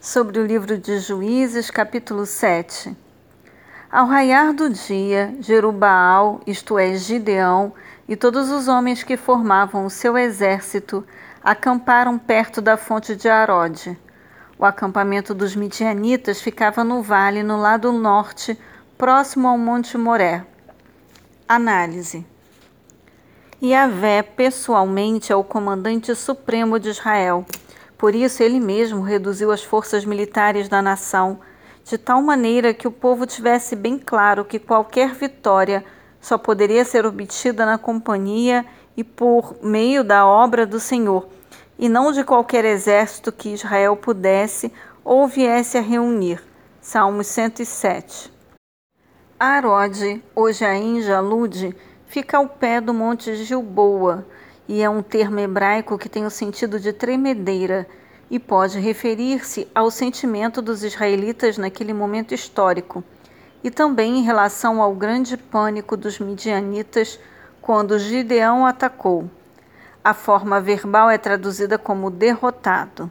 sobre o livro de Juízes, capítulo 7. Ao raiar do dia, Jerubaal, isto é, Gideão, e todos os homens que formavam o seu exército acamparam perto da fonte de Arode. O acampamento dos midianitas ficava no vale, no lado norte, próximo ao Monte Moré. Análise. Yahvé pessoalmente é o comandante supremo de Israel por isso, ele mesmo reduziu as forças militares da nação, de tal maneira que o povo tivesse bem claro que qualquer vitória só poderia ser obtida na companhia e por meio da obra do Senhor, e não de qualquer exército que Israel pudesse ou viesse a reunir. Salmos 107. Arode, hoje em Jalude, fica ao pé do monte Gilboa, e é um termo hebraico que tem o sentido de tremedeira e pode referir-se ao sentimento dos israelitas naquele momento histórico e também em relação ao grande pânico dos midianitas quando Gideão atacou. A forma verbal é traduzida como derrotado.